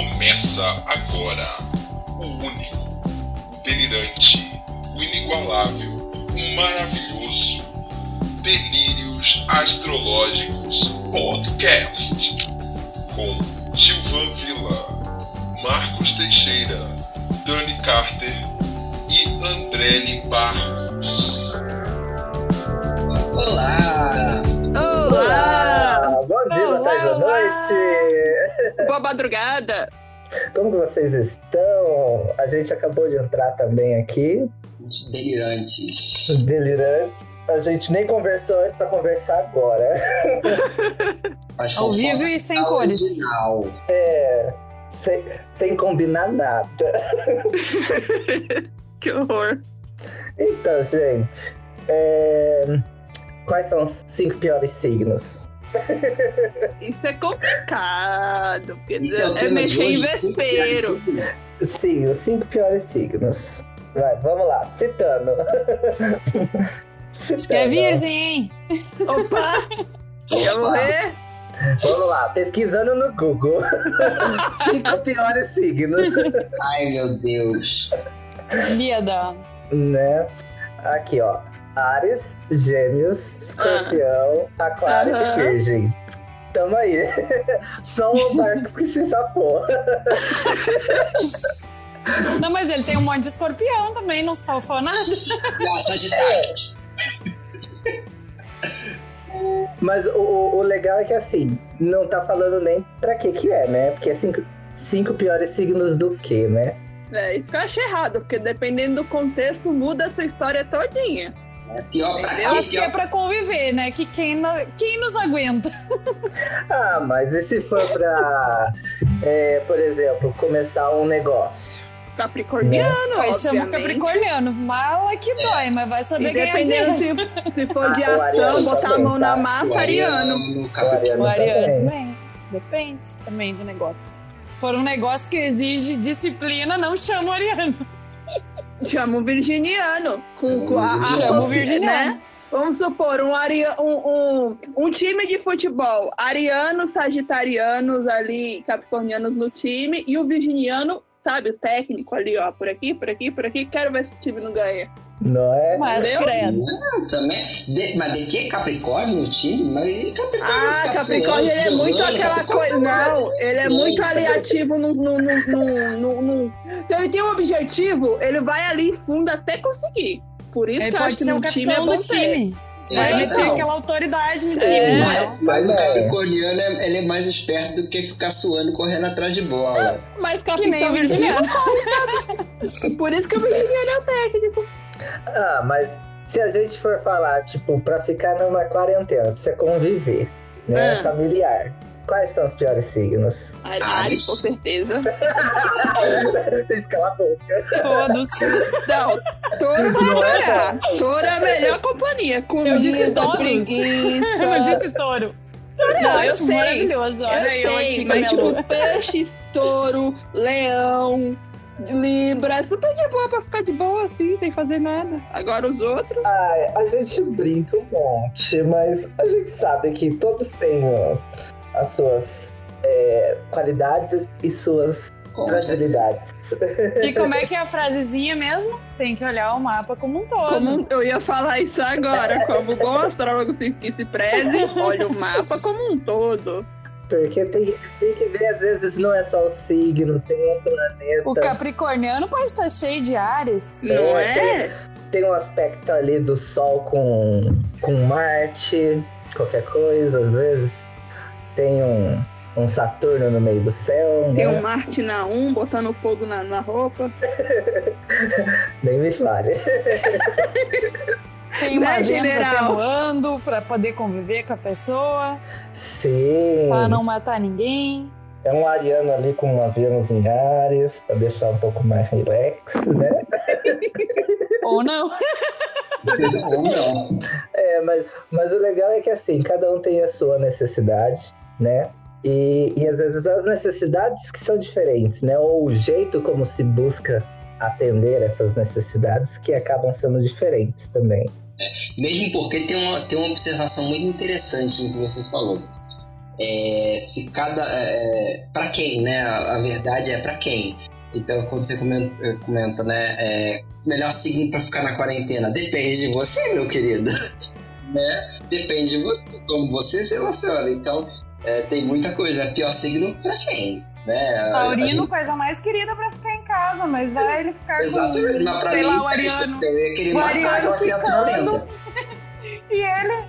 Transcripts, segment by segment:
Começa agora o único, o delirante, o inigualável, o maravilhoso Delírios Astrológicos Podcast com Gilvan Vila, Marcos Teixeira, Dani Carter e Andrele Barros. Olá! Olá! Bom dia, boa tarde, boa noite! Boa madrugada! Como que vocês estão? A gente acabou de entrar também aqui, Os delirantes. delirantes. A gente nem conversou antes pra conversar agora. Ao vivo e sem cores. original. É, sem, sem combinar nada. Que horror! Então, gente, é, quais são os cinco piores signos? Isso é complicado, porque Isso o é, tema mexer em vespeiro. Sim, os cinco piores signos. Vai, vamos lá, citando. Acho que é virgem, hein? Opa! Ia morrer? Vamos lá, pesquisando no Google. cinco piores signos. Ai, meu Deus. Liada. né? Aqui, ó. Ares, Gêmeos, Escorpião, Aquário Aham. e Virgem. Tamo aí. Só o Marcos que se safou. Não, mas ele tem um monte de escorpião também, não sofou nada. Ah, Sagitário. Mas o, o- legal é que assim, não tá falando nem pra que que é, né? Porque é cinco, cinco piores signos do que, né? É, isso que eu achei errado, porque dependendo do contexto, muda essa história todinha. É pior pra? Acho que é pra conviver, né? Que quem, no- quem nos aguenta? Ah, mas e se for pra, é, por exemplo, começar um negócio? Capricorniano, Vai chama obviamente. Capricorniano. Mala que dói, mas vai saber ganhar dinheiro. se, se for de Ah, o ação, botar a mão na massa, o ariano. Ariano, O. Ariano O Ariano também. também. Depende também do negócio. Se for um negócio que exige disciplina, não chama o Ariano. Chama o virginiano. Com, com a, a Chama o virginiano. né? Vamos supor, um, aria, um, um, um time de futebol, arianos, sagitarianos ali, capricornianos no time, e o virginiano, sabe, o técnico ali, ó, por aqui, por aqui, por aqui, quero ver se o time não ganha. Não é? Mas Entendeu? credo. Não, também. De- mas de que Capricórnio no time? Mas e Capricórnio Ah, fica Capricórnio, ele é muito aquela coisa, tá não, ele é Não, muito cara. aliativo no, no, no, no, no- no- Se ele tem um objetivo, ele vai ali fundo até conseguir. Por isso Ele que eu acho que no time é bom time. Vai Exatamente. meter aquela autoridade no time. É. né? Mas, mas o É. Capricorniano é, ele é mais esperto do que ficar suando correndo atrás de bola. Mas Que nem capitão de Virginiano. Por isso que o virginiano é o técnico. Ah, mas se a gente for falar, tipo, pra ficar numa quarentena, você conviver, né? Ah. Familiar. Quais são os piores signos? Ares, com certeza. Vocês calam a boca. Todos. Não, touro vai Não é, adorar. Touro é a melhor companhia. Comida, Eu disse preguiça. Eu disse touro. Não, eu sei. Maravilhoso. Olha Eu sei, aqui mas com minha tipo, peixes, touro, leão, libra, é super de boa pra ficar de boa assim, sem fazer nada. Agora os outros. Ai, a gente brinca um monte, mas a gente sabe que todos têm ó, as suas é, qualidades e suas fragilidades. E como é que é a frasezinha mesmo? Tem que olhar o mapa como um todo. Como eu ia falar isso agora, como bom astrólogo que se preze, olha o mapa como um todo. Porque tem, tem que ver, às vezes, não é só o signo, tem um planeta. O capricorniano pode estar cheio de Ares. Não é? Tem um aspecto ali do Sol com, com Marte, qualquer coisa, às vezes. Tem um, um Saturno no meio do céu, Tem né? um Marte na 1, botando fogo na, na roupa. Nem me fale. Tem uma Né, general? atenuando pra poder conviver com a pessoa, Sim. pra não matar ninguém. É um ariano ali com uma Vênus em Ares, pra deixar um pouco mais relax, né? Ou não. Ou não. É, mas, mas o legal é que assim, cada um tem a sua necessidade, né? E, e às vezes as necessidades que são diferentes, né? Ou o jeito como se busca atender essas necessidades que acabam sendo diferentes também. Mesmo porque tem uma, tem uma observação muito interessante que você falou. é, se cada. É, para quem, né? A, a verdade é para quem. Então, quando você comenta, comenta né? É, melhor signo para ficar na quarentena. Depende de você, meu querido. né? Depende de você, como você se relaciona. Então, é, tem muita coisa. É pior signo para quem? Né? Taurino, gente... coisa mais querida pra ficar em casa, mas vai ele ficar Exatamente, com, mas pra sei mim, lá, o Ariano. Eu ia querer matar aquela criatura e ele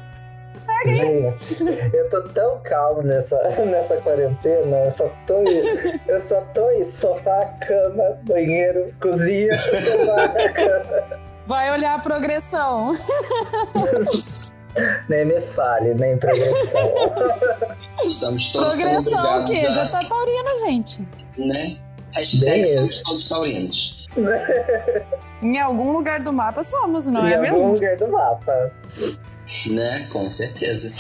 segue. Gente, eu tô tão calmo nessa, nessa quarentena, eu só tô eu só tô em sofá, cama, banheiro, cozinha, sofá, cama. Vai olhar a progressão. nem me fale, nem progressão. Estamos todos Progressão o quê? A... Já tá taurino, gente. Né? Hashtag somos todos taurinos. em algum lugar do mapa somos, não em é mesmo? Em algum lugar do mapa. Né? Com certeza.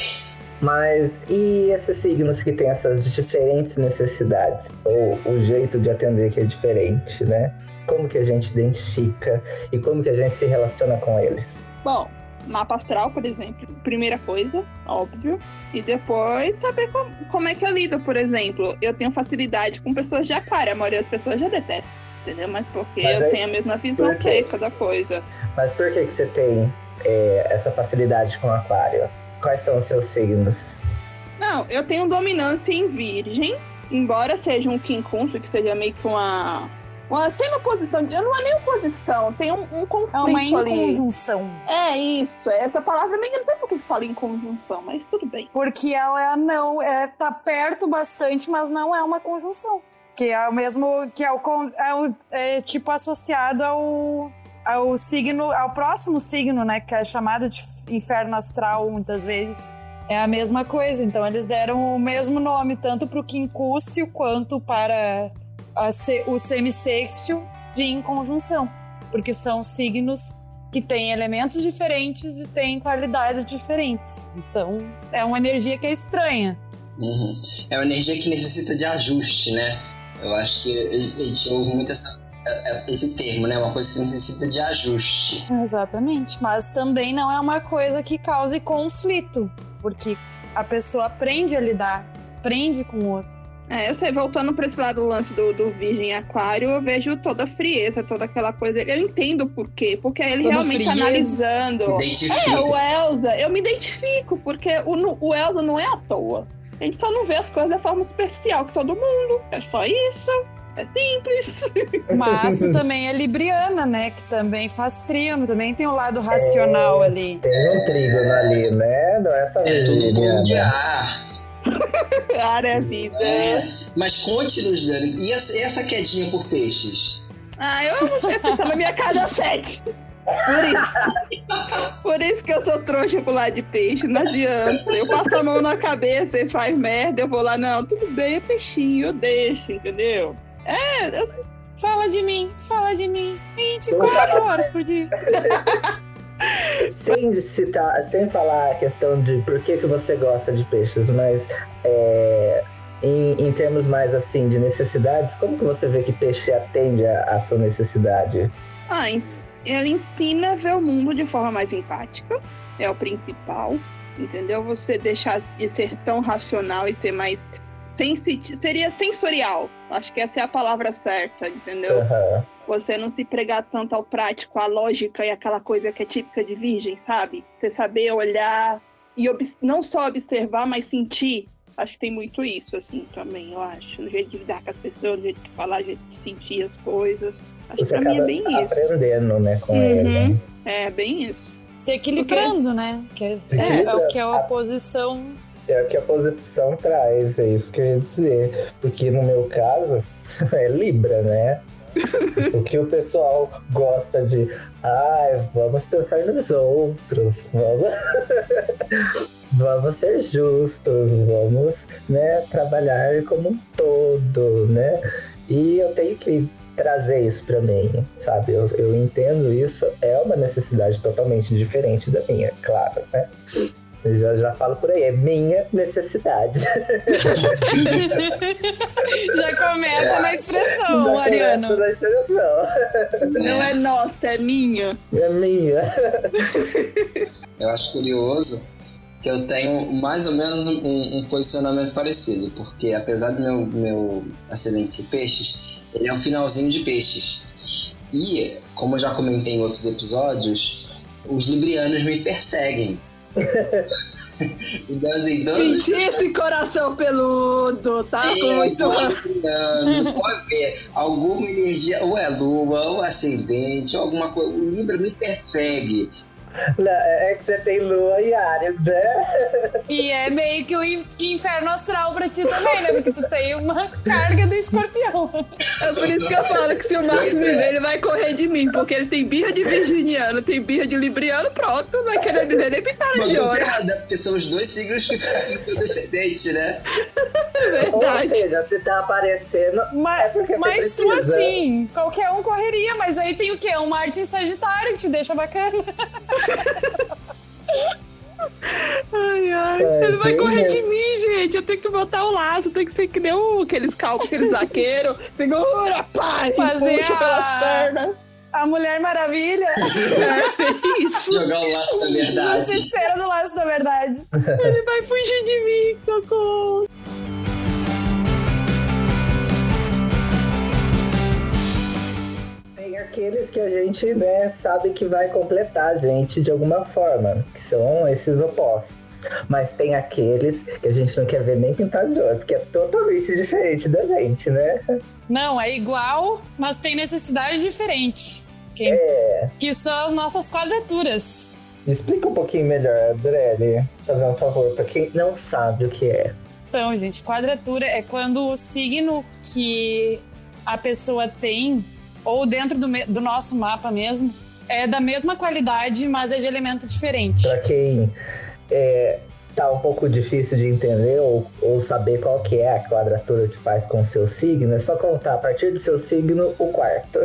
Mas e esses signos que têm essas diferentes necessidades? Ou o jeito de atender que é diferente, né? Como que a gente identifica e como que a gente se relaciona com eles? Bom, mapa astral, por exemplo, primeira coisa, óbvio. E depois saber como, como é que eu lido, por exemplo. Eu tenho facilidade com pessoas de aquário, a maioria das pessoas já detesta, entendeu? Mas porque Mas eu aí, tenho a mesma visão seca da coisa. Mas por que, que você tem é, essa facilidade com aquário? Quais são os seus signos? Não, eu tenho dominância em virgem, embora seja um quincuncho, que seja meio que uma uma semi-oposição, não é nem oposição, tem um, um conflito é uma ali. inconjunção. É isso, essa palavra nem não sei por que fala inconjunção, mas tudo bem. Porque ela não é tá perto bastante, mas não é uma conjunção. Que é o mesmo que é o, é o é, tipo associado ao ao signo, ao próximo signo, né, que é chamado de inferno astral muitas vezes. É a mesma coisa, então eles deram o mesmo nome tanto para o quincúcio quanto para se, o semissextil de inconjunção, porque são signos que têm elementos diferentes e têm qualidades diferentes. Então, é uma energia que é estranha. Uhum. É uma energia que necessita de ajuste, né? Eu acho que a gente ouve muito essa, é, é, esse termo, né? Uma coisa que necessita de ajuste. Exatamente. Mas também não é uma coisa que cause conflito, porque a pessoa aprende a lidar, aprende com o outro. É, eu sei, voltando para esse lado do lance do, do Virgem Aquário, eu vejo toda a frieza, toda aquela coisa. Eu entendo por quê, porque ele toda realmente tá analisando. Se é, o Elsa, eu me identifico, porque o, o Elsa não é à toa. A gente só não vê as coisas da forma superficial que todo mundo. É só isso. É simples. Mas também é libriana, né? Que também faz trino, também tem o um lado racional é, ali. Tem um trígono ali, né? Não é só é tudo de ar. Ar é vida. É, mas conte-nos, Dani, e essa quedinha por peixes? Ah, eu tô na minha casa sete. Por isso. Por isso que eu sou trouxa pro lado de peixe, não adianta. Eu passo a mão na cabeça, eles fazem merda, eu vou lá, não, tudo bem, é peixinho, eu deixo, entendeu? É, eu... Fala de mim, fala de mim. 24 horas por dia. sem citar, sem falar a questão de por que, que você gosta de peixes, mas é, em, em, termos mais assim de necessidades, como que você vê que peixe atende a sua necessidade? Ah, ele ensina a ver o mundo de forma mais empática, é o principal, entendeu? Você deixar de ser tão racional e ser mais sensitiva, seria sensorial. Acho que essa é a palavra certa, entendeu? Uhum. Você não se pregar tanto ao prático, à lógica e aquela coisa que é típica de virgem, sabe? Você saber olhar e não só observar, mas sentir. Acho que tem muito isso, assim, também, eu acho. No jeito de lidar com as pessoas, no jeito de falar, no jeito de sentir as coisas. Acho Você que pra mim é bem isso. aprendendo, né, com uhum. ele. É, bem isso. Se equilibrando, Porque... né? Que é, é, é, o que é a oposição é o que a posição traz, é isso que eu ia dizer. Porque no meu caso, é Libra, né? o que o pessoal gosta de, ai, ah, vamos pensar nos outros, vamos, vamos ser justos, vamos, né, trabalhar como um todo, né? E eu tenho que trazer isso para mim, sabe? Eu, eu entendo isso, é uma necessidade totalmente diferente da minha, claro, né? Já, já falo por aí, é minha necessidade. já começa na expressão, já Mariano. Começa na expressão. Não é nossa, é minha. É minha. Eu acho curioso que eu tenho mais ou menos um, um posicionamento parecido, porque apesar do meu, meu acidente ser peixes, ele é um finalzinho de peixes. E, como eu já comentei em outros episódios, os librianos me perseguem. então, assim, todos... Senti esse coração peludo, tá É, muito. libriano, pode ver, alguma energia, ou é lua, ou ascendente, ou alguma coisa. O Libra me persegue. É que você tem lua e Ares, né? E é meio que o in- que inferno astral pra ti também, né? Porque tu tem uma carga do escorpião. É por isso que eu falo que se o Marcos me ver, ele vai correr de mim, porque ele tem birra de virginiano, tem birra de libriano, pronto, vai querer me ver nem pintar de tô olho. errada, porque são os dois signos que estão descendente, né? É Ou verdade. seja, se tá aparecendo. É Mas, você mas tu assim, qualquer um correria, mas aí tem o quê? Um Marte em Sagitário que te deixa bacana. Ai, ai. É, ele vai correr de isso. mim, gente. Eu tenho que botar o laço, tem que ser que nem o- aqueles calcos, aqueles vaqueiros. Segura, pai! Fazer Puxa a- pelas pernas. A Mulher Maravilha, É isso. Jogar o laço da verdade. justiceira do laço da verdade. Ele vai fugir de mim, socorro. Aqueles que a gente, né, sabe que vai completar a gente de alguma forma, que são esses opostos. Mas tem aqueles que a gente não quer ver nem pintado de olho, porque é totalmente diferente da gente, né? Não, é igual, mas tem necessidade diferente. Que, É. que são as nossas quadraturas. Explica um pouquinho melhor, Adrele, fazer um favor, pra quem não sabe o que é. Então, gente, quadratura é quando o signo que a pessoa tem, ou dentro do, do nosso mapa mesmo, é da mesma qualidade, mas é de elemento diferente. Pra quem é, tá um pouco difícil de entender ou, ou saber qual que é a quadratura que faz com o seu signo, é só contar a partir do seu signo o quarto.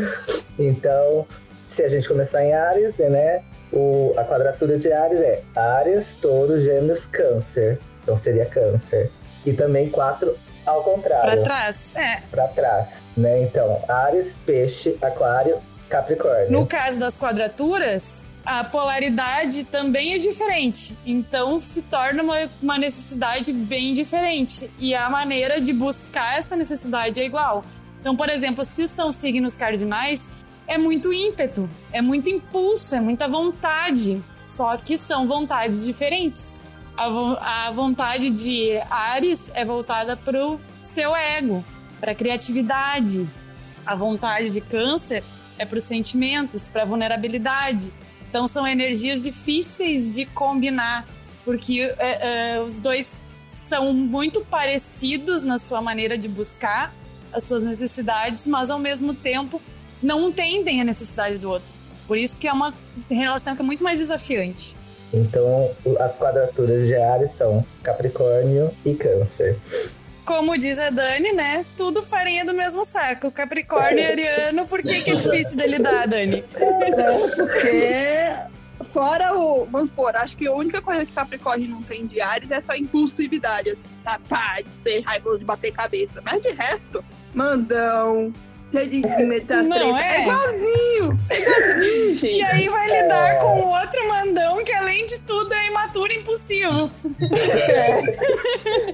então, se a gente começar em Ares, né? O, a quadratura de Ares é Ares, Touro, Gêmeos, Câncer. Então seria Câncer. E também quatro ao Pra contrário, trás, é. para trás, né? Então, Ares, Peixe, Aquário, Capricórnio. No caso das quadraturas, a polaridade também é diferente. Então se torna uma, uma necessidade bem diferente. E a maneira de buscar essa necessidade é igual. Então, por exemplo, se são signos cardinais, é muito ímpeto, é muito impulso, é muita vontade. Só que são vontades diferentes. A, a vontade de Ares é voltada para o seu ego, para a criatividade. A vontade de Câncer é para os sentimentos, para a vulnerabilidade. Então são energias difíceis de combinar, porque é, é, os dois são muito parecidos na sua maneira de buscar as suas necessidades, mas ao mesmo tempo não entendem a necessidade do outro. Por isso que é uma relação que é muito mais desafiante. Então, as quadraturas de Ares são Capricórnio e Câncer. Como diz a Dani, né? Tudo farinha do mesmo saco. Capricórnio e Ariano, por que, que é difícil de lidar, Dani? É, porque fora o. Vamos supor, acho que a única coisa que Capricórnio não tem de Ares é essa impulsividade, assim, sabe? Pá, de ser raivoso, de bater cabeça. Mas de resto, mandão, cheio de meter as Não, é. É igualzinho! É igualzinho, gente. E aí vai lidar com o outro mandão que, além de tudo, é imaturo e impulsivo.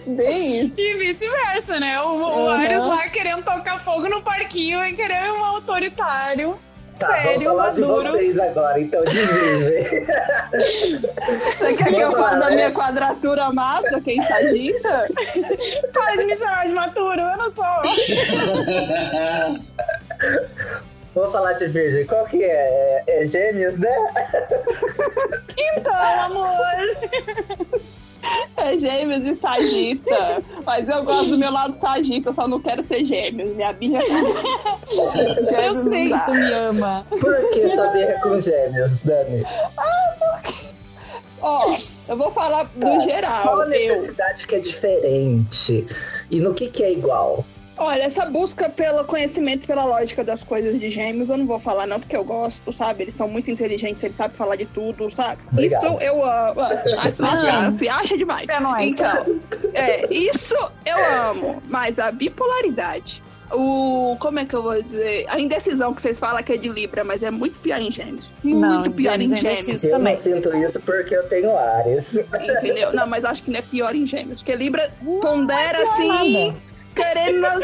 Bem isso. E vice-versa, né? O, o Uhum. Ares lá querendo tocar fogo no parquinho e querer um autoritário. Tá, sério, vamos falar de maduro. vocês agora, então dividem. Você quer que eu fale da minha quadratura massa, quem tá dita? Para de me chamar de maturo, eu não sou. Vamos falar de Virgem. Qual que é? É, é Gêmeos, né? Então, amor. É gêmeos e sagita. Mas eu gosto do meu lado sagita, eu só não quero ser gêmeos. Minha birra é Eu gêmeos sei não que tu me ama. Por que sua birra é com Gêmeos, Dani? Ó, eu vou falar Tá. do Qual geral. a Eu. necessidade que é diferente? E no que que é igual? Olha, essa busca pelo conhecimento, pela lógica das coisas de gêmeos, eu não vou falar não, porque eu gosto, sabe? Eles são muito inteligentes, eles sabem falar de tudo, sabe? Obrigado. Isso eu amo. Ah, Se acha, demais. É nóis. Então, é, isso eu amo. Mas a bipolaridade, o. Como é que eu vou dizer? A indecisão que vocês falam que é de Libra, mas é muito pior em Gêmeos. Muito Não, pior em Gêmeos é Gêmeos. Eu também. não sinto isso porque eu tenho Ares. Entendeu? Não, mas acho que não é pior em Gêmeos. Porque Libra pondera não é assim. nada. Querendo não,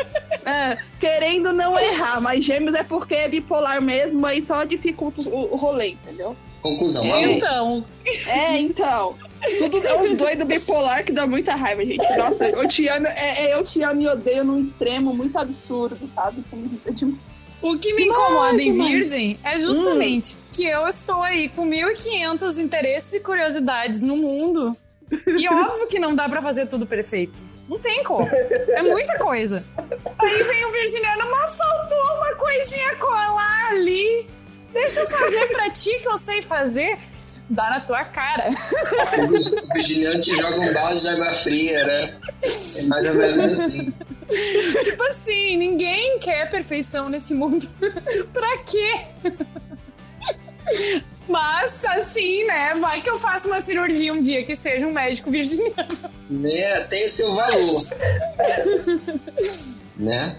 é, querendo não errar, mas gêmeos é porque é bipolar mesmo, aí só dificulta o, o rolê, entendeu? Conclusão, É. amei. Então, É, então. Tudo é os doidos bipolar que dá muita raiva, gente. Nossa, eu te amo, é, é eu te amo e odeio num extremo muito absurdo, sabe? O que me incomoda em. Virgem é justamente que eu estou aí com 1.500 interesses e curiosidades no mundo. E óbvio que não dá pra fazer tudo perfeito. Não tem como. É muita coisa. Aí vem o virginiano, mas faltou uma coisinha colar ali. Deixa eu fazer pra ti que eu sei fazer. Dá na tua cara. O vigilante te joga um balde de água fria, né? É mais ou menos assim. Tipo assim, ninguém quer perfeição nesse mundo. pra quê? Mas, assim, né? Vai que eu faça uma cirurgia um dia que seja um médico virginiano. Né? Tem o seu valor. né?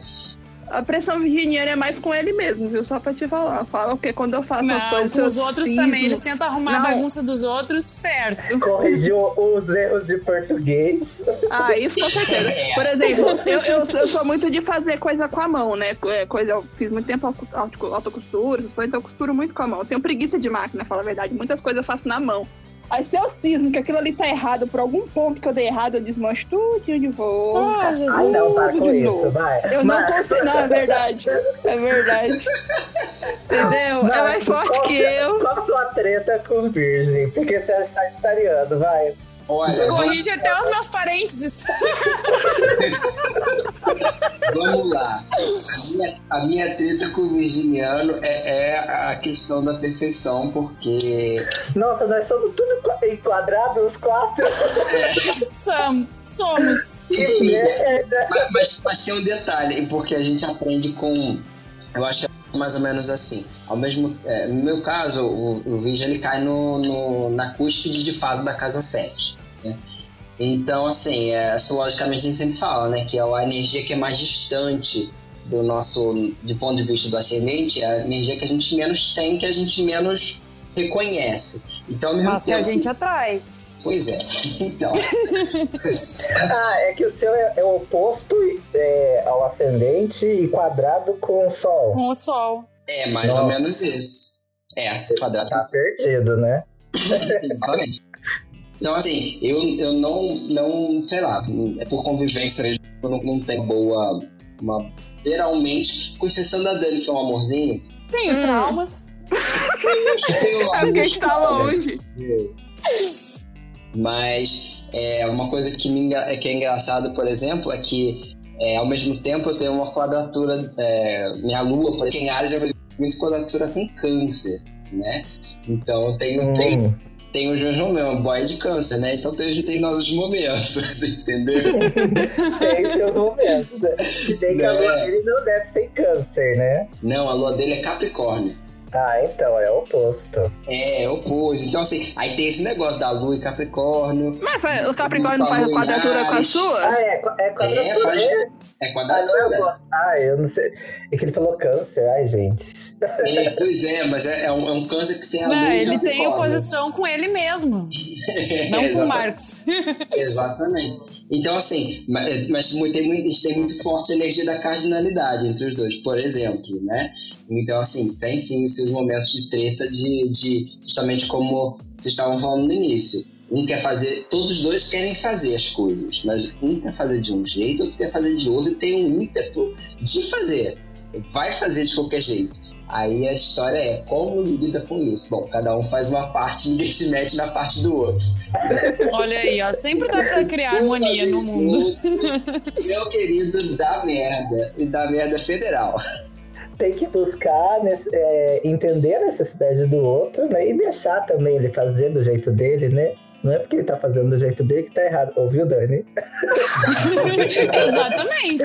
A pressão virginiana é mais com ele mesmo, viu? Só pra te falar. Fala porque quando eu faço as Não, coisas. com os outros cismo. também. Eles tentam arrumar Não. a bagunça dos outros, certo. Corrigiu os erros de português. Ah, isso com certeza. Por exemplo, eu, eu, eu sou muito de fazer coisa com a mão, né? É, Coisa, eu fiz muito tempo auto- auto- autocostura, essas coisas, então eu costuro muito com a mão. Eu tenho preguiça de máquina, fala a verdade. Muitas coisas eu faço na mão. Aí se eu cismo que aquilo ali tá errado, por algum ponto que eu dei errado, eu desmancho tudo de volta. Ah, Jesus. Ah, não, para com de isso, novo. vai. Eu não Mas- consigo. Não, é verdade. É verdade. Entendeu? é mais forte qual que eu. Qual a sua treta com virgem? Porque você é sagitariano, vai. Olha, Corrige até os meus parentes. vamos lá. A minha, a minha treta com o virginiano é, é a questão da perfeição, porque Nossa, nós somos tudo qua- enquadrados, os quatro. Sam, somos. Enfim, merda. mas, mas, mas tem um detalhe, porque a gente aprende com. Eu acho que é mais ou menos assim. Ao mesmo, é, no meu caso, o, o Virgem ele cai no, no- na cúspide de fase da casa 7. Né? Então, assim, é, astrologicamente a gente sempre fala, né? Que é a energia que é mais distante do nosso, do ponto de vista do ascendente, é a energia que a gente menos tem, que a gente menos reconhece. Então, ao mesmo Mas que a tempo. gente atrai. Pois é. Então. Ah, é que o seu é, é o oposto é, ao ascendente e quadrado com o sol. Com o sol. É mais Nossa. ou menos isso. É, quadrado. Tá perdido, né? Exatamente. Então, assim, eu, eu não, não, sei lá, é por convivência mesmo, eu não, não tenho boa, uma, geralmente, com exceção da Dani, que é um amorzinho, Tenho Hum. traumas. eu tenho É porque a gente tá alguns- longe. Mas é, uma coisa que, me, é que é engraçado, por exemplo, é que é, ao mesmo tempo eu tenho uma quadratura, é, minha lua, por exemplo, em Ares já muito quadratura com câncer, né? Então eu tenho, tenho, Hum. Tem o João mesmo, boy de câncer, né? Então tem, tem nossos momentos, você entendeu? Tem seus momentos, né? Se bem que a Né? lua dele não deve ser câncer, né? Não, a lua dele é Capricórnio. Ah, então, é o oposto. É, é oposto. Então, assim, aí tem esse negócio da lua e Capricórnio. Mas fa- o Capricórnio não faz quadratura com a sua? Ah, é, é É, quadratura. É, É Ah, é quadratura. oposto. Ah, eu não sei. É que ele falou câncer, ai, gente. É, pois é, mas é, é um, é um câncer que tem a lua Não, ele tem oposição com ele mesmo. Não com o Exatamente. Marcos. Exatamente. Então, assim, ma- mas mu- tem muito, a gente tem muito forte a energia da cardinalidade entre os dois, por exemplo, né? Então, assim, tem sim esses momentos de treta de, de justamente como vocês estavam falando no início. Um quer fazer, todos os dois querem fazer as coisas, mas um quer fazer de um jeito, outro quer fazer de outro e tem um ímpeto de fazer. Vai fazer de qualquer jeito. Aí a história é como lida com isso. Bom, cada um faz uma parte, ninguém se mete na parte do outro. Olha aí, ó. Sempre dá pra criar harmonia no mundo. Meu querido, dá merda. E dá merda federal. Tem que buscar é, entender a necessidade do outro, né? E deixar também ele fazer do jeito dele, né? Não é porque ele tá fazendo do jeito dele que tá errado. Ouviu, Dani? Exatamente.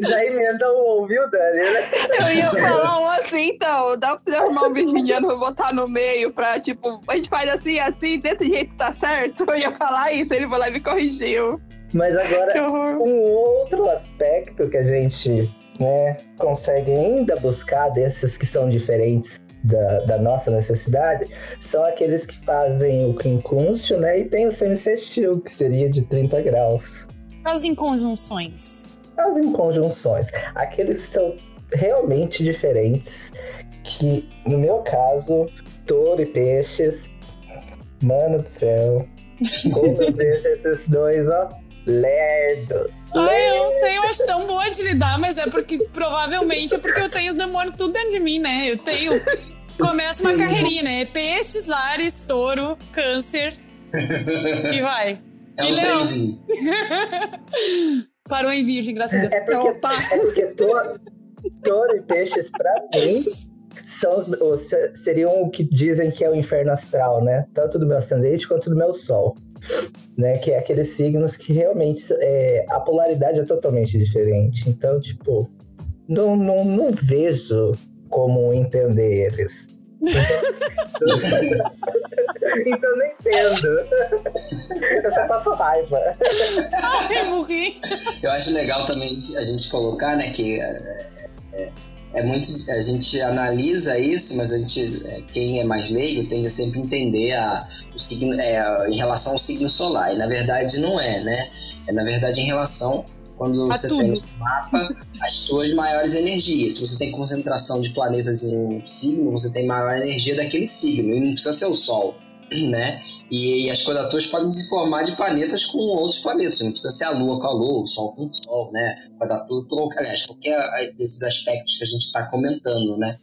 Já emenda o ouviu, Dani, né? Eu ia falar um assim, então. Dá pra você arrumar um virginiano pra botar no meio pra, tipo, a gente faz assim, assim, desse jeito tá certo? Eu ia falar isso, ele foi lá e me corrigiu. Mas agora, um outro aspecto que a gente né, consegue ainda buscar desses que são diferentes da, da nossa necessidade são aqueles que fazem o quincúncio, né? E tem o semicestil, que seria de 30 graus. As inconjunções. As inconjunções. Aqueles que são realmente diferentes, que no meu caso, touro e peixes, mano do céu, como eu deixo esses dois, ó, lerdo. Ai, eu não sei, eu acho tão boa de lidar, mas é porque provavelmente é porque eu tenho os demônios tudo dentro de mim, né? Eu tenho. Começa uma carreirinha, né? Peixes, Ares, touro, câncer. E vai. É E um Leão? Parou em virgem, graças a Deus. É porque, Opa. é porque touro, touro e peixes, pra mim, são os, os- seriam o que dizem que é o inferno astral, né? Tanto do meu ascendente quanto do meu sol. Né? Que é aqueles signos que realmente é, a polaridade é totalmente diferente. Então, tipo, não, não, não vejo como entender eles. então não entendo. Eu só passo raiva. Ai, morri. Eu acho legal também a gente colocar, né, que é, é- é muito. A gente analisa isso, mas a gente, é, quem é mais leigo, tende a sempre entender a, o signo, é, em relação ao signo solar. E na verdade não é, né? É na verdade em relação quando A você tudo. tem no seu mapa as suas maiores energias. Se você tem concentração de planetas em um signo, você tem maior energia daquele signo. E não precisa ser o Sol, né? E, e as quadraturas podem se formar de planetas com outros planetas. Não precisa ser a Lua com a Lua, o Sol com o Sol, né? Quadratura, aliás, qualquer ah, desses aspectos que a gente está comentando, né?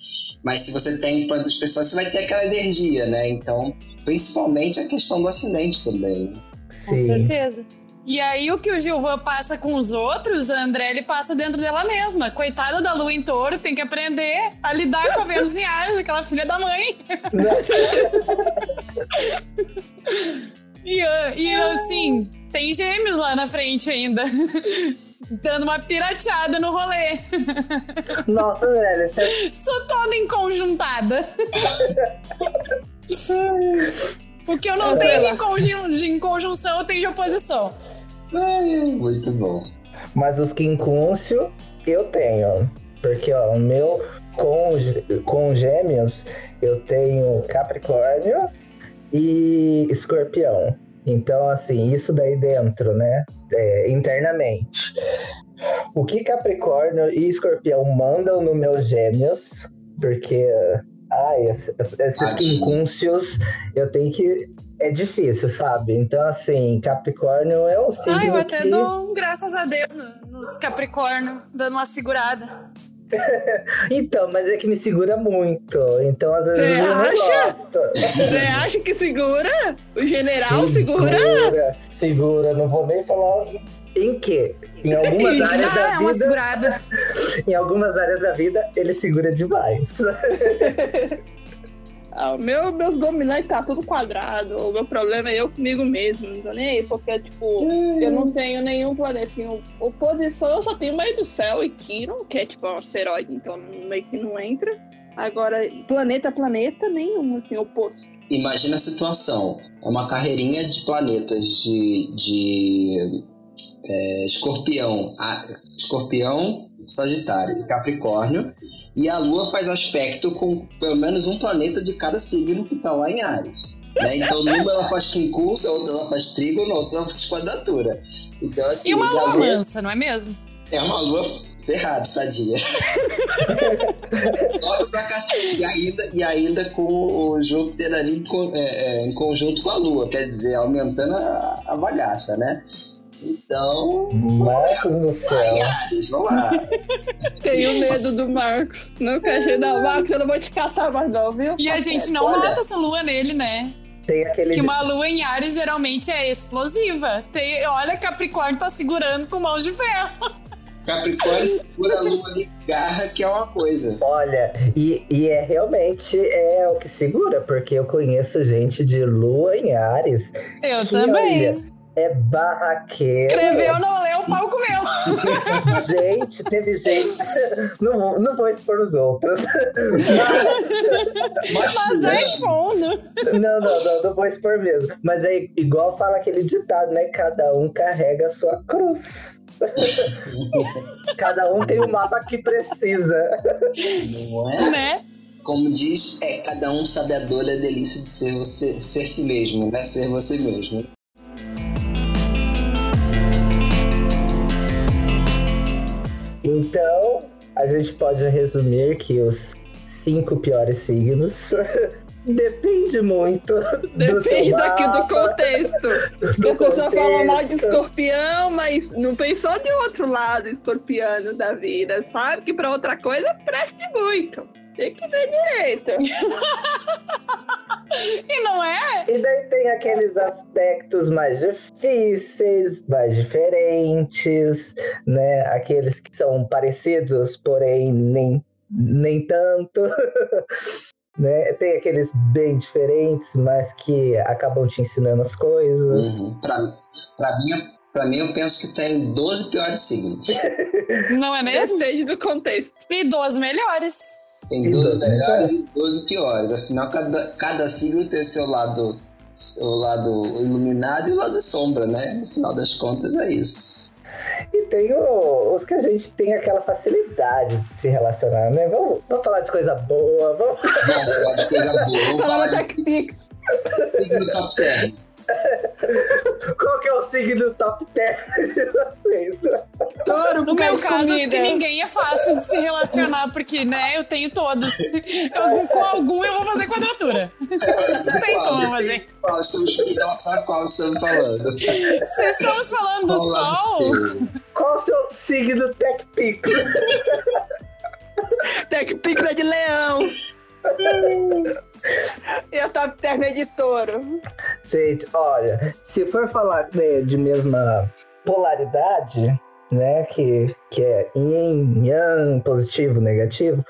Mas se você tem planetas pessoais, você vai ter aquela energia, né? Então, principalmente a questão do acidente também. né? Com Sim. certeza. E aí, o que o Gilvan passa com os outros, a André ele passa dentro dela mesma. Coitada da Lua em touro, tem que aprender a lidar com a Vênus em Ares, aquela filha da mãe. E, e assim, tem gêmeos lá na frente ainda. Dando uma pirateada no rolê. Nossa, velho, você Sou toda enconjuntada. O que eu não Eu tenho de, inconjun- de inconjunção, eu tenho de oposição. Muito bom. Mas os quincúncio eu tenho. Porque, ó, o meu com, gê- com gêmeos eu tenho Capricórnio e Escorpião. Então, assim, isso daí dentro, né? é, internamente. O que Capricórnio e Escorpião mandam no meus gêmeos, porque. Ai, esses, esses quincúncios eu tenho que. É difícil, sabe? Então, assim, Capricórnio é um signo Ai, eu até que... dou um graças a Deus no- nos Capricórnio, dando uma segurada. Então, mas é que me segura muito. Então, às vezes, Cê eu não acha? gosto. Você acha que segura? O general segura? Segura, segura. Não vou nem falar em quê. Em algumas áreas Ah, é da uma vida, segurada. em algumas áreas da vida, ele segura demais. Ah, o meu, meus dominantes tá tudo quadrado. O meu problema é eu comigo mesmo, não tô nem aí, porque, tipo, eu não tenho nenhum planeta em oposição, eu só tenho meio do céu e Quiron, que é tipo um asteroide, então meio que não entra. Agora, planeta, planeta, nenhum, assim, oposto. Imagina a situação. É uma carreirinha de planetas de, de é, escorpião, a- escorpião, Sagitário e Capricórnio. E a Lua faz aspecto com pelo menos um planeta de cada signo que tá lá em Ares. Né? Então, numa ela faz quincúncio, a outra ela faz trígono, outra ela faz quadratura. Então, assim, E uma lua mansa, não é mesmo? é uma lua ferrada, tadinha. Pra cacete. E ainda, e ainda com o Júpiter ali em, é, é, em conjunto com a Lua, quer dizer, aumentando a, a bagaça, né? Então, Marcos do céu. vamos lá. Tenho medo do Marcos. Não quer ajudar o Marcos, eu não vou te caçar mais não, viu? E a gente não olha. nota essa lua nele, né? Tem aquele. Que uma lua em Ares geralmente é explosiva. Tem, olha, Capricórnio tá segurando com mãos de ferro. Capricórnio segura a Lua de garra, que é uma coisa. Olha, e, e é realmente é o que segura, porque eu conheço gente de lua em Ares Eu Que também. olha, é barraqueiro. Escreveu, não leu, o pau comeu. gente, teve gente. Não, vou- não vou expor os outros. Mas já expondo. Não, não, não, não vou expor mesmo. Mas é igual fala aquele ditado, né? Cada um carrega a sua cruz. Cada um tem o mapa que precisa. Não é? Né? Como diz, é cada um sabe a dor e a delícia de ser você, ser si mesmo, né? Ser você mesmo. Então, a gente pode resumir que os cinco piores signos depende muito do seu Depende daqui do contexto. Porque do a pessoa fala mal de contexto. escorpião, mas não pensou de outro lado escorpiano da vida. Sabe que pra outra coisa preste muito. Tem que ver direito. E não é? E daí tem aqueles aspectos mais difíceis, mais diferentes, né? Aqueles que são parecidos, porém nem, nem tanto. né? Tem aqueles bem diferentes, mas que acabam te ensinando as coisas. Uhum. Pra, pra, mim, pra mim, eu penso que tem 12 piores signos. Não é mesmo? Depende do contexto. E dos melhores. Tem E 12 doze melhores e 12 piores. Afinal, cada, cada signo tem o seu lado, o lado iluminado e o lado sombra, né? No final das contas, é isso. E tem o- os que a gente tem aquela facilidade de se relacionar, né? Vamos, vamos falar de coisa boa, vamos Vamos falar de coisa boa. Vamos Fala falar da signo top 10. Qual que é o signo top 10 de vocês? Touro, No meu caso, acho que ninguém é fácil de se relacionar, porque, né, eu tenho todos. Eu- com algum eu vou fazer quadratura. Não tem como fazer. Qual estamos falando? Qual estamos falando? Se estamos falando do do sol. Qual o seu signo Tech Pix? TechPix é de leão. e a Top Term é de touro. Gente, olha, se for falar né, de mesma polaridade, né, que, que é yin, yang, positivo, negativo,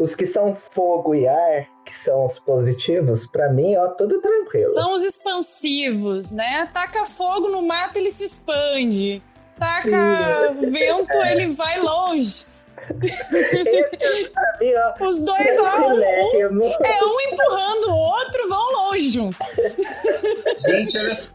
os que são fogo e ar, que são os positivos, pra mim, ó, tudo tranquilo. são os expansivos, né? Taca fogo no mato, ele se expande. Taca vento, ele vai longe. Ó, Os dois, ó, um, é um empurrando o outro, vão longe junto. Gente, olha só.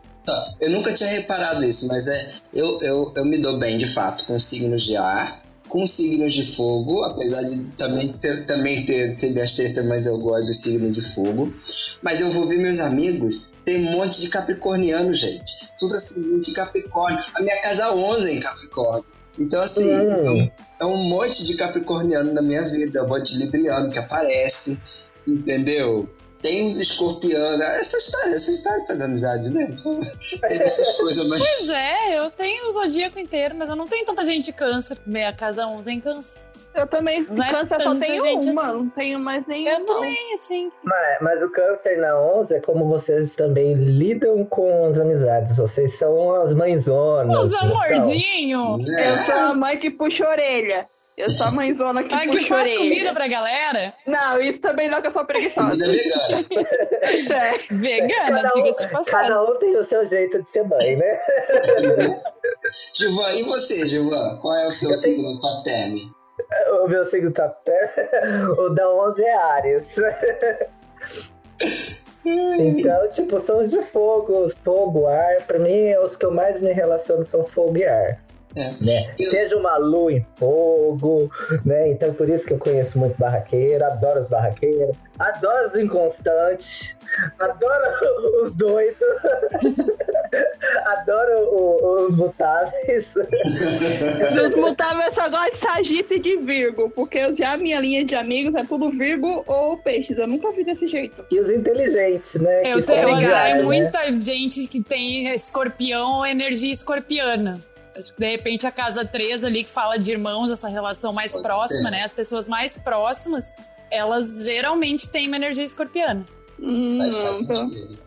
Eu nunca tinha reparado isso, mas é eu, eu, eu me dou bem de fato com signos de ar, com signos de fogo, apesar de também ter, também ter, tretas, mas eu gosto de signo de fogo. Mas eu vou ver meus amigos, tem um monte de capricorniano, gente. Tudo assim, de Capricórnio. A minha casa 11 é em Capricórnio. Então, assim, Hum. então, é um monte de capricorniano na minha vida, um monte de libriano que aparece, entendeu? Tem uns escorpianos, essa história, essa história faz amizade, né? Tem essas coisas, mas. Pois é, eu tenho o zodíaco inteiro, mas eu não tenho tanta gente câncer. Minha casa 11 é em câncer. Eu também, Não é câncer só tanta tenho uma, assim. não tenho mais nenhum. Eu não. também, assim. Mas, mas o câncer na 11 é como vocês também lidam com as amizades. Vocês são as mãezonas. Os amorzinhos. É. Eu sou a mãe que puxa a orelha. Eu sou a mãezona que Ai, que puxa a faz orelha. comida pra galera. Não, isso também não, que eu sou preguiçosa. Vegana. É. Vegana, Cada um, diga-se de passagem. cada um tem o seu jeito de ser mãe, né? Gilvan, e você, Gilvan? Qual é o seu Eu tenho- signo top term? O meu signo top 10, o da 11 é Ares. Então, tipo, são os de fogo, fogo, ar. Pra mim, os que eu mais me relaciono são fogo e ar. É. Né? Eu- Seja uma lua em fogo, né? Então, por isso que eu conheço muito barraqueiro, adoro os barraqueiros, adoro os inconstantes, adoro os doidos, adoro o- os mutáveis. Dos mutáveis eu só gosto de Sagita e de Virgo, porque eu já a minha linha de amigos é tudo Virgo ou Peixes. Eu nunca vi desse jeito. E os inteligentes, né? Eu que tenho os ar, tem né? muita gente que tem escorpião ou energia escorpiana. Acho que de repente a casa 3 ali que fala de irmãos, essa relação mais Pode próxima, ser. né? As pessoas mais próximas, elas geralmente têm uma energia escorpiana. Hum, Faz, não, faz sentido.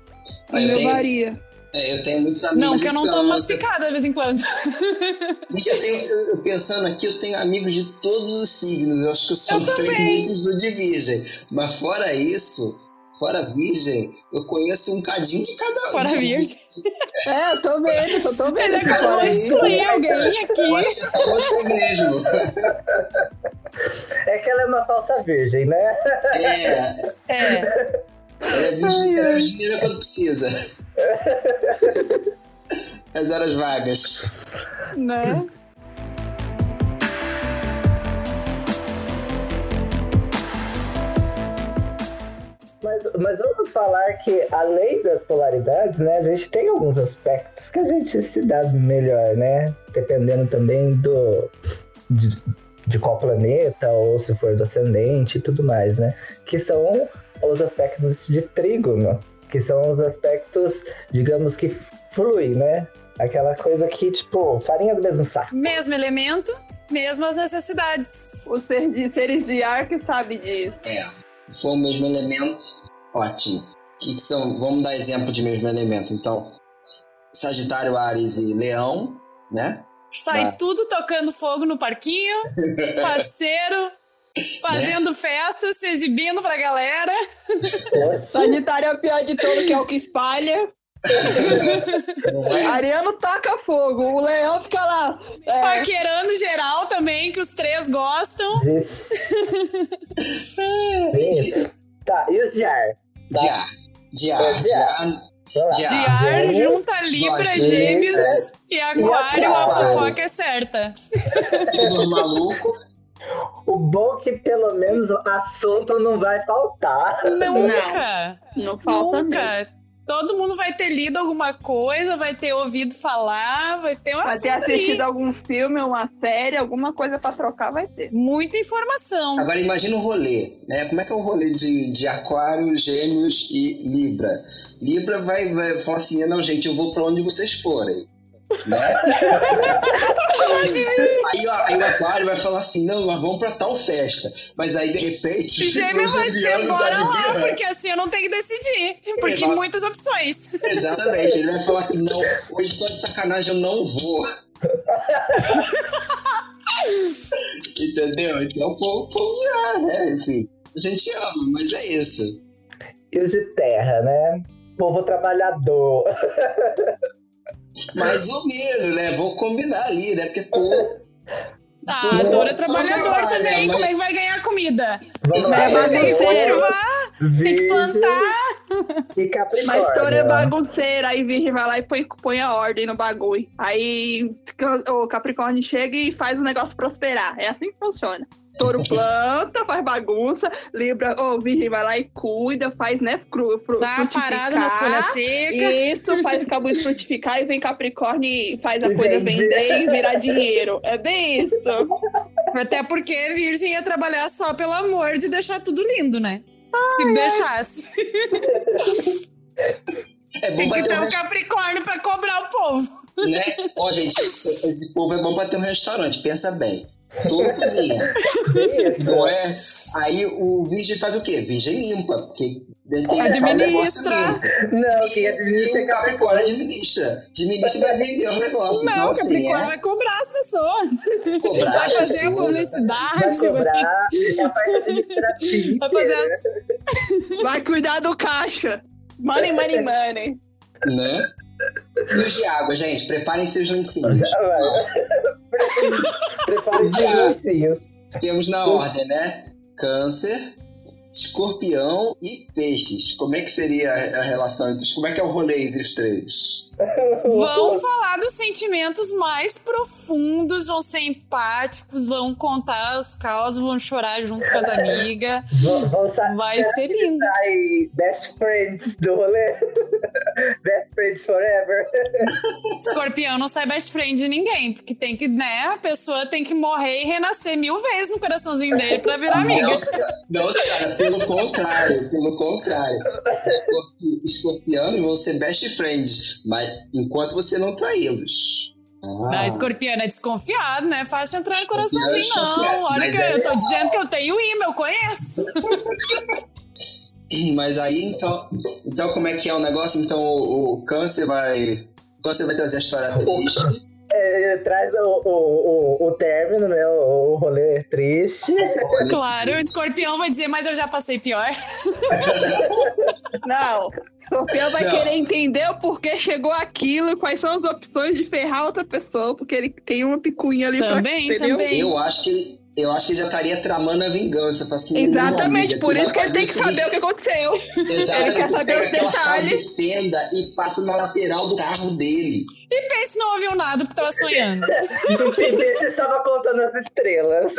O Eu meu tenho, varia. é, eu tenho muitos amigos Não, que eu não tô masticada de vez em quando. Gente, eu tenho, eu- pensando aqui, eu tenho amigos de todos os signos. Eu acho que eu também. muitos do de virgem. Mas fora isso, fora virgem, eu conheço um cadinho de cada um. Fora de- virgem. É, eu tô vendo, só tô vendo. Ele acabou de excluir alguém Eu aqui. acho que é só você mesmo. É que ela é uma falsa virgem, né? É, É. ela é virgem- ela é quando precisa. As horas vagas. Né? Mas, mas vamos falar que, além das polaridades, né, a gente tem alguns aspectos que a gente se dá melhor, né? Dependendo também do. De, de qual planeta, ou se for do ascendente e tudo mais, né? Que são os aspectos de trígono, que são os aspectos, digamos que flui, né? Aquela coisa que, tipo, farinha do mesmo saco. Mesmo elemento, mesmas necessidades. O ser de, seres de ar que sabe disso. É. Se for o mesmo elemento, ótimo. Que, que são? Vamos dar exemplo de mesmo elemento. Então, Sagitário, Ares e Leão, né? Sai Tá. tudo tocando fogo no parquinho, parceiro, fazendo festa, se exibindo pra galera. Sagitário é o pior de todo, que é o que espalha. Ariano taca fogo. O leão fica lá. É, Paquerando geral também, que os três gostam. Isso. Isso. Tá, e os de ar? Tá? De ar. De É, de ar. De. De junta Libra. Gêmeos e Aquário, a Aquário. fofoca é certa. Todo maluco. O bom é que pelo menos assunto não vai faltar. Nunca, não falta mesmo. Todo mundo vai ter lido alguma coisa, vai ter ouvido falar, vai ter uma Vai ter assistido algum filme, uma série, alguma coisa pra trocar, vai ter. Muita informação. Agora imagina o rolê, né? Como é que é o rolê de, de Aquário, Gêmeos e Libra? Libra vai, vai falar assim, não, gente, eu vou pra onde vocês forem. Né? aí, ó, aí o Aquário vai falar assim, não, nós vamos pra tal festa. Mas aí, de repente, Gêmeo vai tá bora lá, porque assim eu não tenho que decidir. Porque Exato. muitas opções. Exatamente, ele vai falar assim, não, hoje só de sacanagem eu não vou. Entendeu? Então o povo, povo já, né? Enfim, a gente ama, mas é isso. E os de terra, né? Povo trabalhador. Mais ou menos, né? Vou combinar ali, né? Porque tu. Ah, Todo- ator é todo trabalhador trabalha, também. mas- Como é que vai ganhar comida? Vamos lá. Tem que cultivar, tem que plantar. E. Mas touro é bagunceira, aí Virgem vai lá e põe, põe a ordem no bagulho. Aí o Capricórnio chega e faz o negócio prosperar. É assim que funciona. Touro planta, faz bagunça, Libra, ô, Virgem vai lá e cuida, faz, né, cru, fru, Dá uma parada nas folhas frutificar. secas. Isso, faz o cabelo frutificar e vem Capricórnio e faz a E coisa vende. vender e virar dinheiro. É bem isso. Até porque Virgem ia trabalhar só pelo amor de deixar tudo lindo, né? Se me deixasse. É bom Tem que ter um um Capricórnio pra cobrar o povo. né? Ó, gente, esse povo é bom pra ter um restaurante, pensa bem. Tudo cozinha, não é? Aí o virgem faz o quê? Virgem limpa, porque tem Administra. limpo. Não, quem E administra é o Capricórnio administra. Administra e vai vender o negócio. Não, então, o assim, Capricórnio é vai cobrar as pessoas. cobrar Vai fazer a pessoas. Vai publicidade. cobrar é a parte administrativa. Vai fazer as... Vai cuidar do caixa. Money, money, money. Né? E os de água, gente, preparem seus lencinhos. Prepare os lencinhos. Temos na ordem, né? Câncer, escorpião e peixes. Como é que seria a relação entre os... Como é que é o rolê entre os três? Vão falar dos sentimentos mais profundos, vão ser empáticos, vão contar os causas, vão chorar junto com as amigas. Vão- Vão sa- Vai ser lindo. sair best friends do rolê. best friends forever. Escorpião não sai best friend de ninguém, porque tem que, né? A pessoa tem que morrer e renascer mil vezes no coraçãozinho dele pra virar amiga. Não, não, pelo contrário, pelo contrário. Escorpi- Escorpianos vão ser best friends, mas enquanto você não traí-los. A Ah, escorpiana é desconfiado, né? Fácil entrar no coraçãozinho, Escorpião é não. Olha que é eu tô legal. dizendo que eu tenho imã, eu conheço. mas aí, então, então, como é que é o negócio? Então, o, o câncer vai... O câncer vai trazer a história triste. É, traz o, o, o, o término, né? O, o rolê triste. Claro, o escorpião vai dizer, mas eu já passei pior. Não, Sofia vai Não. querer entender o porquê chegou aquilo quais são as opções de ferrar outra pessoa, porque ele tem uma picuinha ali Também, pra. Entendeu? também. Eu acho que eu acho que ele já estaria tramando a vingança. Fala Assim, Exatamente, "Não, por amiga, isso que ele tem que saber o que aconteceu. seguinte." Exatamente, Ele quer saber os detalhes. de fenda e passa na lateral do carro dele. E pense não ouviu nada porque tava sonhando. O Peixe estava contando as estrelas.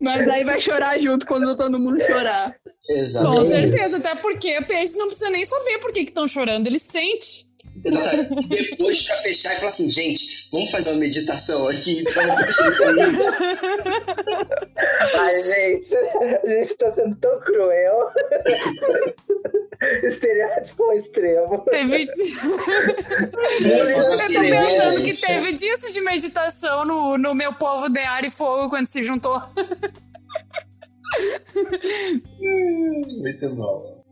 Mas aí vai chorar junto quando todo mundo chorar. Exatamente. Com certeza, até porque o peixe não precisa nem saber por que estão chorando, ele sente. Exatamente. Depois pra fechar e falar assim, gente, vamos fazer uma meditação aqui, então. Ai, gente, a gente tá sendo tão cruel. Estereótipo extremo. Teve. Eu assim, tô né, pensando que teve dias de meditação no, no meu povo de ar e fogo quando se juntou. Muito bom.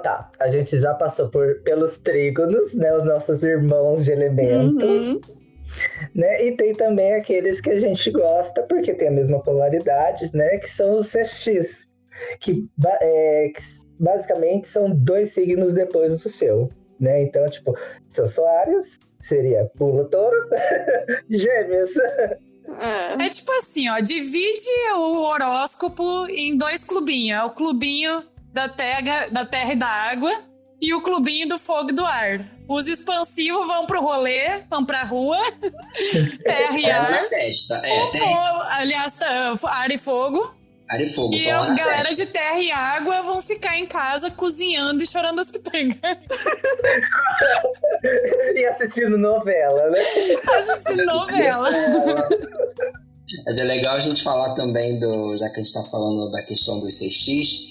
Tá, a gente já passou por, pelos trígonos, né? Os nossos irmãos de elemento. Uhum. né? E tem também aqueles que a gente gosta porque tem a mesma polaridade, né? Que são os CX, que, é, que basicamente são dois signos depois do seu, né? Então, tipo, seu Soares seria Pula Touro, Gêmeos. É. É tipo assim, ó, divide o horóscopo em dois clubinhos. É o clubinho da terra, da terra e da água e o clubinho do fogo e do ar. Os expansivos vão pro rolê, vão pra rua, terra e É ar. na testa. O É, tem aliás, tá, ar e fogo. ar e fogo. E tá a na galera testa. de terra e água vão ficar em casa cozinhando e chorando as pitangas. e assistindo novela, né? Assistindo novela. Mas é legal a gente falar também do. Já que a gente tá falando da questão dos CX,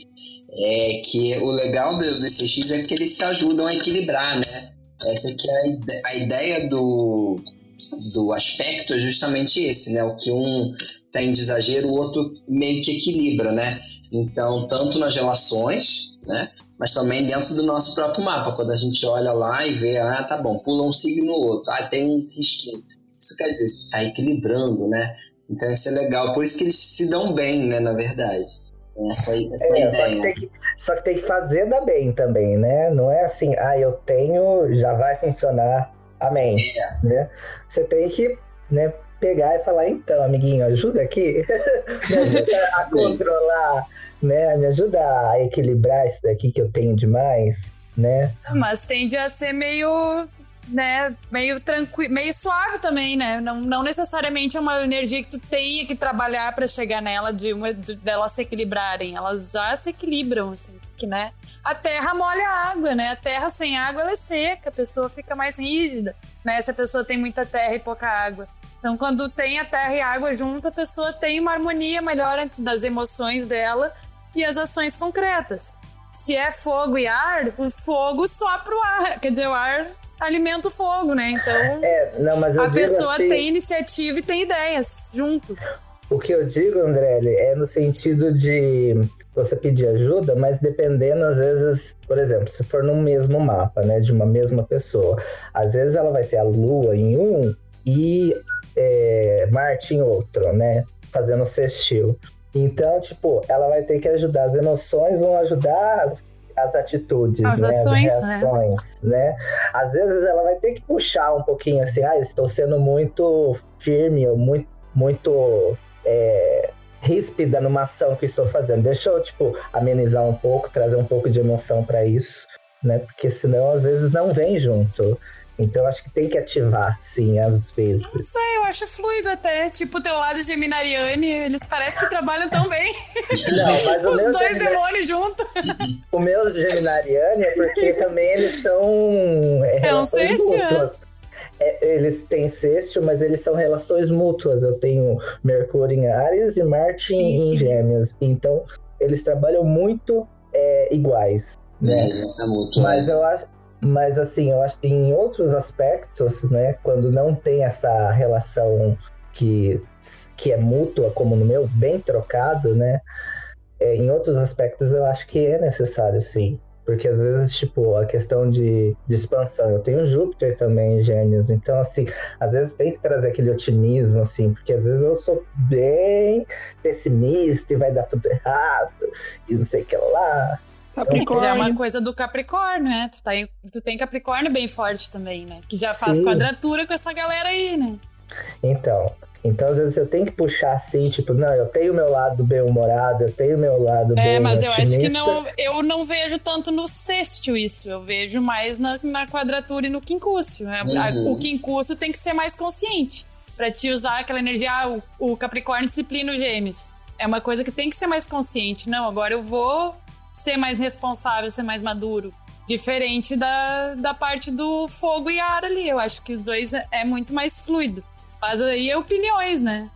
é que o legal do- dos CX é que eles se ajudam a equilibrar, né? Essa é a, a ideia do, do aspecto é justamente esse, né? O que um tem de exagero, o outro meio que equilibra, né? Então, tanto nas relações, né? Mas também dentro do nosso próprio mapa. Quando a gente olha lá e vê, ah, tá bom, pula um signo no outro, ah, tem um risquinho. Isso quer dizer, está equilibrando, né? Então isso é legal, por isso que eles se dão bem, né, na verdade. Essa, essa É, só, que ideia. tem que, só que tem que fazer da bem também, né? Não é assim, ah, eu tenho, já vai funcionar, amém. Né? Você tem que né, pegar e falar, então, amiguinho, ajuda aqui, me ajuda a controlar, né? Me ajuda a equilibrar isso daqui que eu tenho demais, né? Mas tende a ser meio, né, meio tranquilo, meio suave também, né? Não, não necessariamente é uma energia que tu tenha que trabalhar pra chegar nela, de uma de, delas se equilibrarem. Elas já se equilibram, assim, que, né? A terra molha a água, né? A terra sem água ela é seca, a pessoa fica mais rígida, né? Se a pessoa tem muita terra e pouca água. Então, quando tem a terra e a água junto, a pessoa tem uma harmonia melhor das emoções dela e as ações concretas. Se é fogo e ar, o fogo sopra o ar. Quer dizer, o ar alimenta o fogo, né? Então, É, não, mas a pessoa assim, tem iniciativa e tem ideias junto. O que eu digo, Andrelli, é no sentido de você pedir ajuda, mas dependendo, às vezes, por exemplo, se for no mesmo mapa, né, de uma mesma pessoa, às vezes ela vai ter a Lua em um e é, Marte em outro, né, fazendo sextil. Então, tipo, ela vai ter que ajudar, as emoções vão ajudar as, atitudes, As né, ações, as né? reações, né? Às vezes ela vai ter que puxar um pouquinho assim, ah, estou sendo muito firme, ou muito, muito é, ríspida numa ação que estou fazendo. Deixa eu, tipo, amenizar um pouco, trazer um pouco de emoção para isso, né? Porque senão às vezes não vem junto. Então acho que tem que ativar, sim, às vezes. Não sei, eu acho fluido até. Tipo, o teu lado Geminariane, eles parecem que trabalham tão bem. Não, mas Os dois demônios juntos. o meu Geminariane é porque também eles são é, relações sexto, é? mútuas. É, eles têm sexto, mas eles são relações mútuas. Eu tenho Mercúrio em Ares e Marte Sim, em sim. Gêmeos. Então, eles trabalham muito é, iguais, né? Essa mútua. Mas eu acho, mas assim, eu acho que em outros aspectos, né, quando não tem essa relação que, que é mútua, como no meu, bem trocado, né, é, em outros aspectos eu acho que é necessário, sim. Porque às vezes, tipo, a questão de, de expansão, eu tenho Júpiter também Gêmeos, então, assim, às vezes tem que trazer aquele otimismo, assim, porque às vezes eu sou bem pessimista e vai dar tudo errado, e não sei o que lá. Capricórnio. É uma coisa do Capricórnio, né? Tu, tá em, tu tem Capricórnio bem forte também, né? Que já faz Sim. quadratura com essa galera aí, né? Então, então, às vezes, eu tenho que puxar assim, tipo, não, eu tenho meu lado bem-humorado, eu tenho meu lado é, bem É, mas otimista. eu acho que não, eu não vejo tanto no sexto isso, eu vejo mais na, na quadratura e no quincúcio. Né? Uhum. O quincúcio tem que ser mais consciente, para te usar aquela energia, ah, o, o Capricórnio disciplina os gêmeos. É uma coisa que tem que ser mais consciente. Não, agora eu vou ser mais responsável, ser mais maduro. Diferente da, da parte do fogo e ar ali. Eu acho que os dois é, é muito mais fluido. Mas aí é opiniões, né?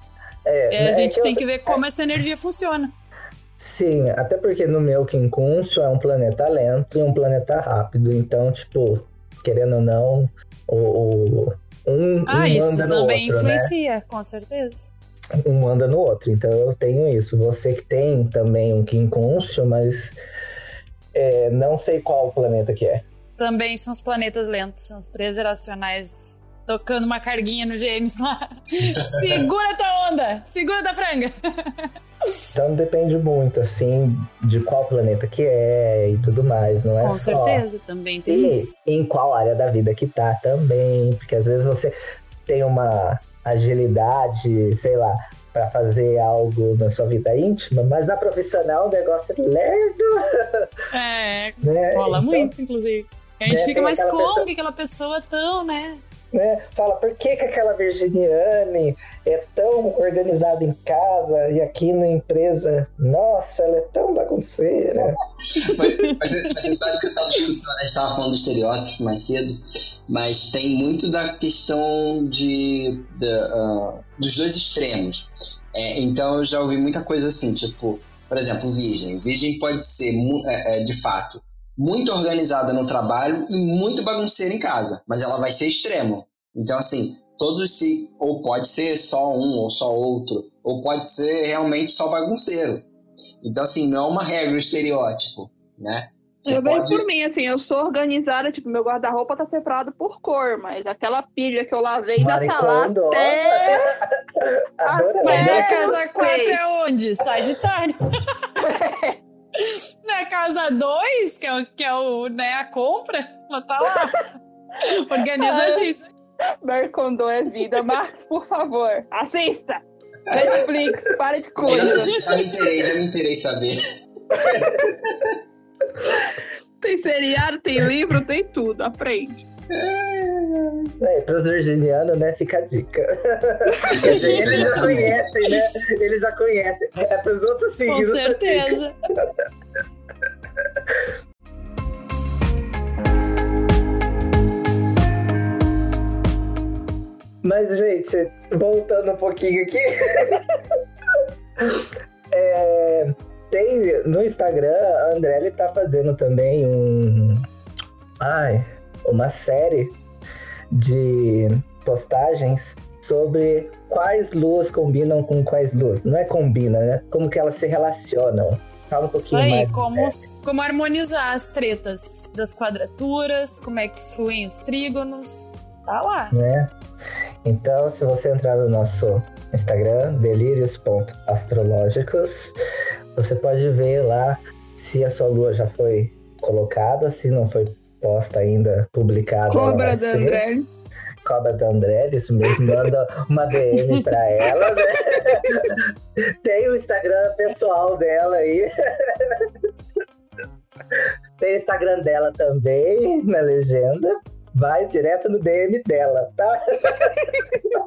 É, a é gente tem que ver como essa energia funciona. Sim, até porque no meu quincúncio é um planeta lento e um planeta rápido. Então, tipo, querendo ou não, o, o um, ah, um isso também outro, né? influencia, né? com certeza. Um anda no outro, então eu tenho isso. Você que tem também um quincúncio, mas é, não sei qual planeta que é. Também são os planetas lentos, são os três geracionais tocando uma carguinha no James lá. segura tua onda! Segura tua franga! Então depende muito, assim, de qual planeta que é e tudo mais, não é Com só... certeza, também tem e isso. em qual área da vida que tá também, porque às vezes você tem uma agilidade, sei lá, para fazer algo na sua vida íntima, mas na profissional o negócio é lerdo. É, né? rola então, muito, inclusive. A gente né, fica mais como pessoa... que aquela pessoa tão, né? né? Fala, por que, que aquela Virginiane é tão organizada em casa e aqui na empresa, nossa, ela é tão bagunceira. mas, mas, mas você sabe que eu estava escutando, a gente estava falando do estereótipo mais cedo, mas tem muito da questão de, de uh, dos dois extremos. É, então eu já ouvi muita coisa assim, tipo, por exemplo, virgem. Virgem pode ser, é, é, de fato, muito organizada no trabalho e muito bagunceira em casa, mas ela vai ser extremo. Então, assim, todos se. Ou pode ser só um ou só outro, ou pode ser realmente só bagunceiro. Então, assim, não é uma regra, estereótipo, né? Você eu pode... vejo por mim, assim, eu sou organizada, tipo, meu guarda-roupa tá separado por cor, mas aquela pilha que eu lavei ainda tá lá até... Mas a casa 4 é onde? Sagitário. Na casa 2, que é, o, que é o, né, a compra, ela tá lá. Organizadíssima. Mercondô é vida. Marcos, por favor, assista! Netflix, para de coisa. Já, já me interei, já me interei saber. tem seriado, tem livro, tem tudo. Aprende. É, para os virginianos, né, fica a dica. Eles já conhecem, né? Eles já conhecem. É para os outros signos. Com certeza. Mas, gente, voltando um pouquinho aqui. é, tem no Instagram, a André ele tá fazendo também um. Ai, uma série de postagens sobre quais luas combinam com quais luas. Não é combina, né? Como que elas se relacionam. Fala um pouquinho Isso aí, mais. Como, né? como harmonizar as tretas das quadraturas, como é que fluem os trígonos. Tá lá. Né? Então, se você entrar no nosso Instagram, delírios.astrológicos, você pode ver lá se a sua lua já foi colocada, se não foi posta ainda, publicada. Cobra da André. Cobra da André, isso mesmo, manda uma DM pra ela, né? Tem o Instagram pessoal dela aí. Tem o Instagram dela também, na legenda vai direto no DM dela, tá?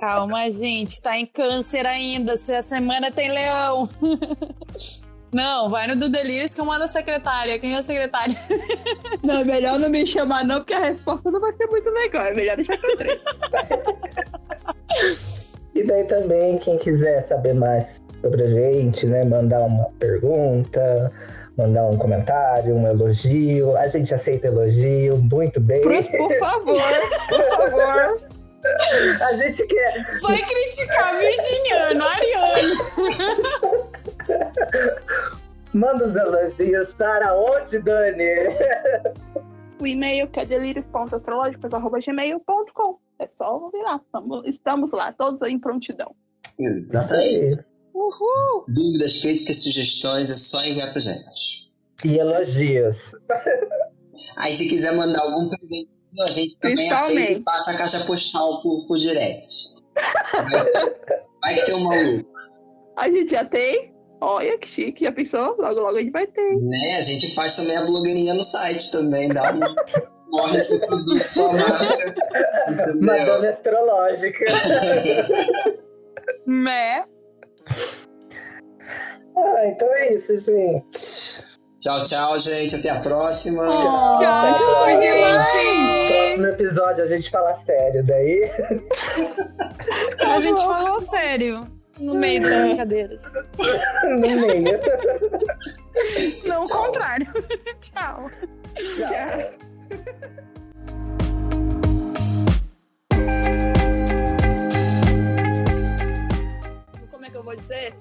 Calma, gente, tá em câncer ainda. Se a semana tem leão. Não, vai no do Delírios que eu mando a secretária. Quem é a secretária? Não, melhor não me chamar, não, porque a resposta não vai ser muito legal. É melhor deixar eu treino. E daí também, quem quiser saber mais sobre a gente, né? Mandar uma pergunta, mandar um comentário, um elogio. A gente aceita elogio, muito bem. Por, por favor, por favor. A gente quer. Vai criticar virginiano, ariano. Manda os elogios para onde, Dani? O e-mail que é delírios.astrológicos.gmail.com. É só vir lá. Estamos, lá, todos em prontidão. Exatamente. Uhul! Dúvidas, críticas, sugestões, é só enviar pra gente. E elogios. Aí se quiser mandar algum presente, a gente também aceita e passa a caixa postal por, por direct. Vai, vai que tem um maluco. A gente já tem. Olha que chique, já pensou? Logo, logo a gente vai ter. Né? A gente faz também a blogueirinha no site também, dá uma. Morre esse produto, marca. Entendeu? Madame Astrológica. Né? Ah, então é isso, gente. Tchau, tchau, gente. Até a próxima. Oh, Tchau, tchau. gente! Próximo episódio a gente fala sério, daí. A gente falou sério no meio das brincadeiras. No meio. Não o contrário. Tchau. Tchau. Como é que eu vou dizer?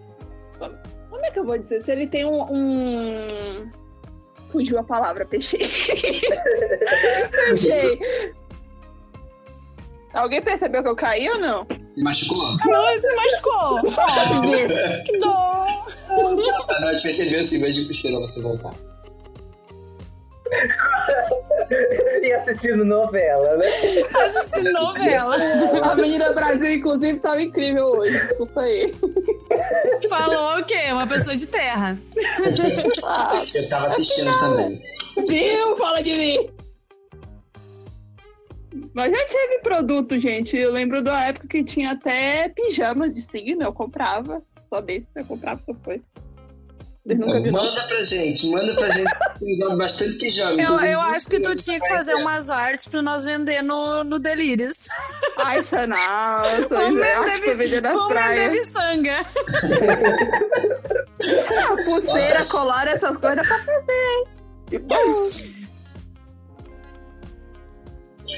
Como como é que eu vou dizer? Se ele tem um. um- Fugiu a palavra, peixei. peixei. Alguém percebeu que eu caí ou não? Se machucou? Não, se machucou. Que dó. A Nath percebeu sim, mas esperou você voltar. E assistindo novela, né? Assistindo novela. A Avenida Brasil, inclusive, tava incrível hoje. Desculpa aí. Falou o quê? Uma pessoa de terra. Ah, Eu tava assistindo também. viu? Fala de mim. Mas já tive produto, gente. Eu lembro da época que tinha até pijama de signo, eu comprava. Só besta, eu comprava essas coisas. Então, manda pra gente, manda pra gente. Bastante pijama. Eu, eu acho que tu tinha que fazer ter. umas artes pra nós vender no, no Delírios. Ai, Sanal, eu tô Vamos que vender, nas vamos vender praias. miçanga. Ah, pulseira, colar, essas coisas dá pra fazer, hein? De boa.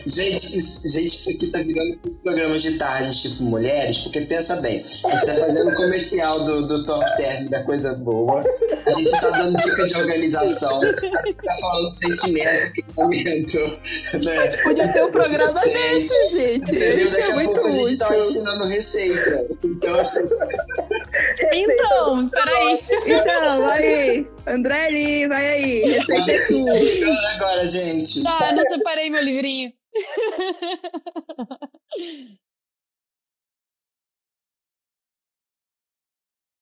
Gente, isso, gente, isso aqui tá virando um programa de tarde, tipo mulheres, porque pensa bem, a gente tá fazendo comercial do, do top term, da coisa boa, a gente tá dando dica de organização, a gente tá falando de sentimento, equipamento, né? Podia ter um programa desse, gente. Entendeu? Daqui é a muito pouco a gente tá útil. ensinando receita. Então, assim, Então, peraí. Então, vai aí. Andrelli, vai aí. Receita tua. Agora, agora, gente. Tá, eu não separei meu livrinho.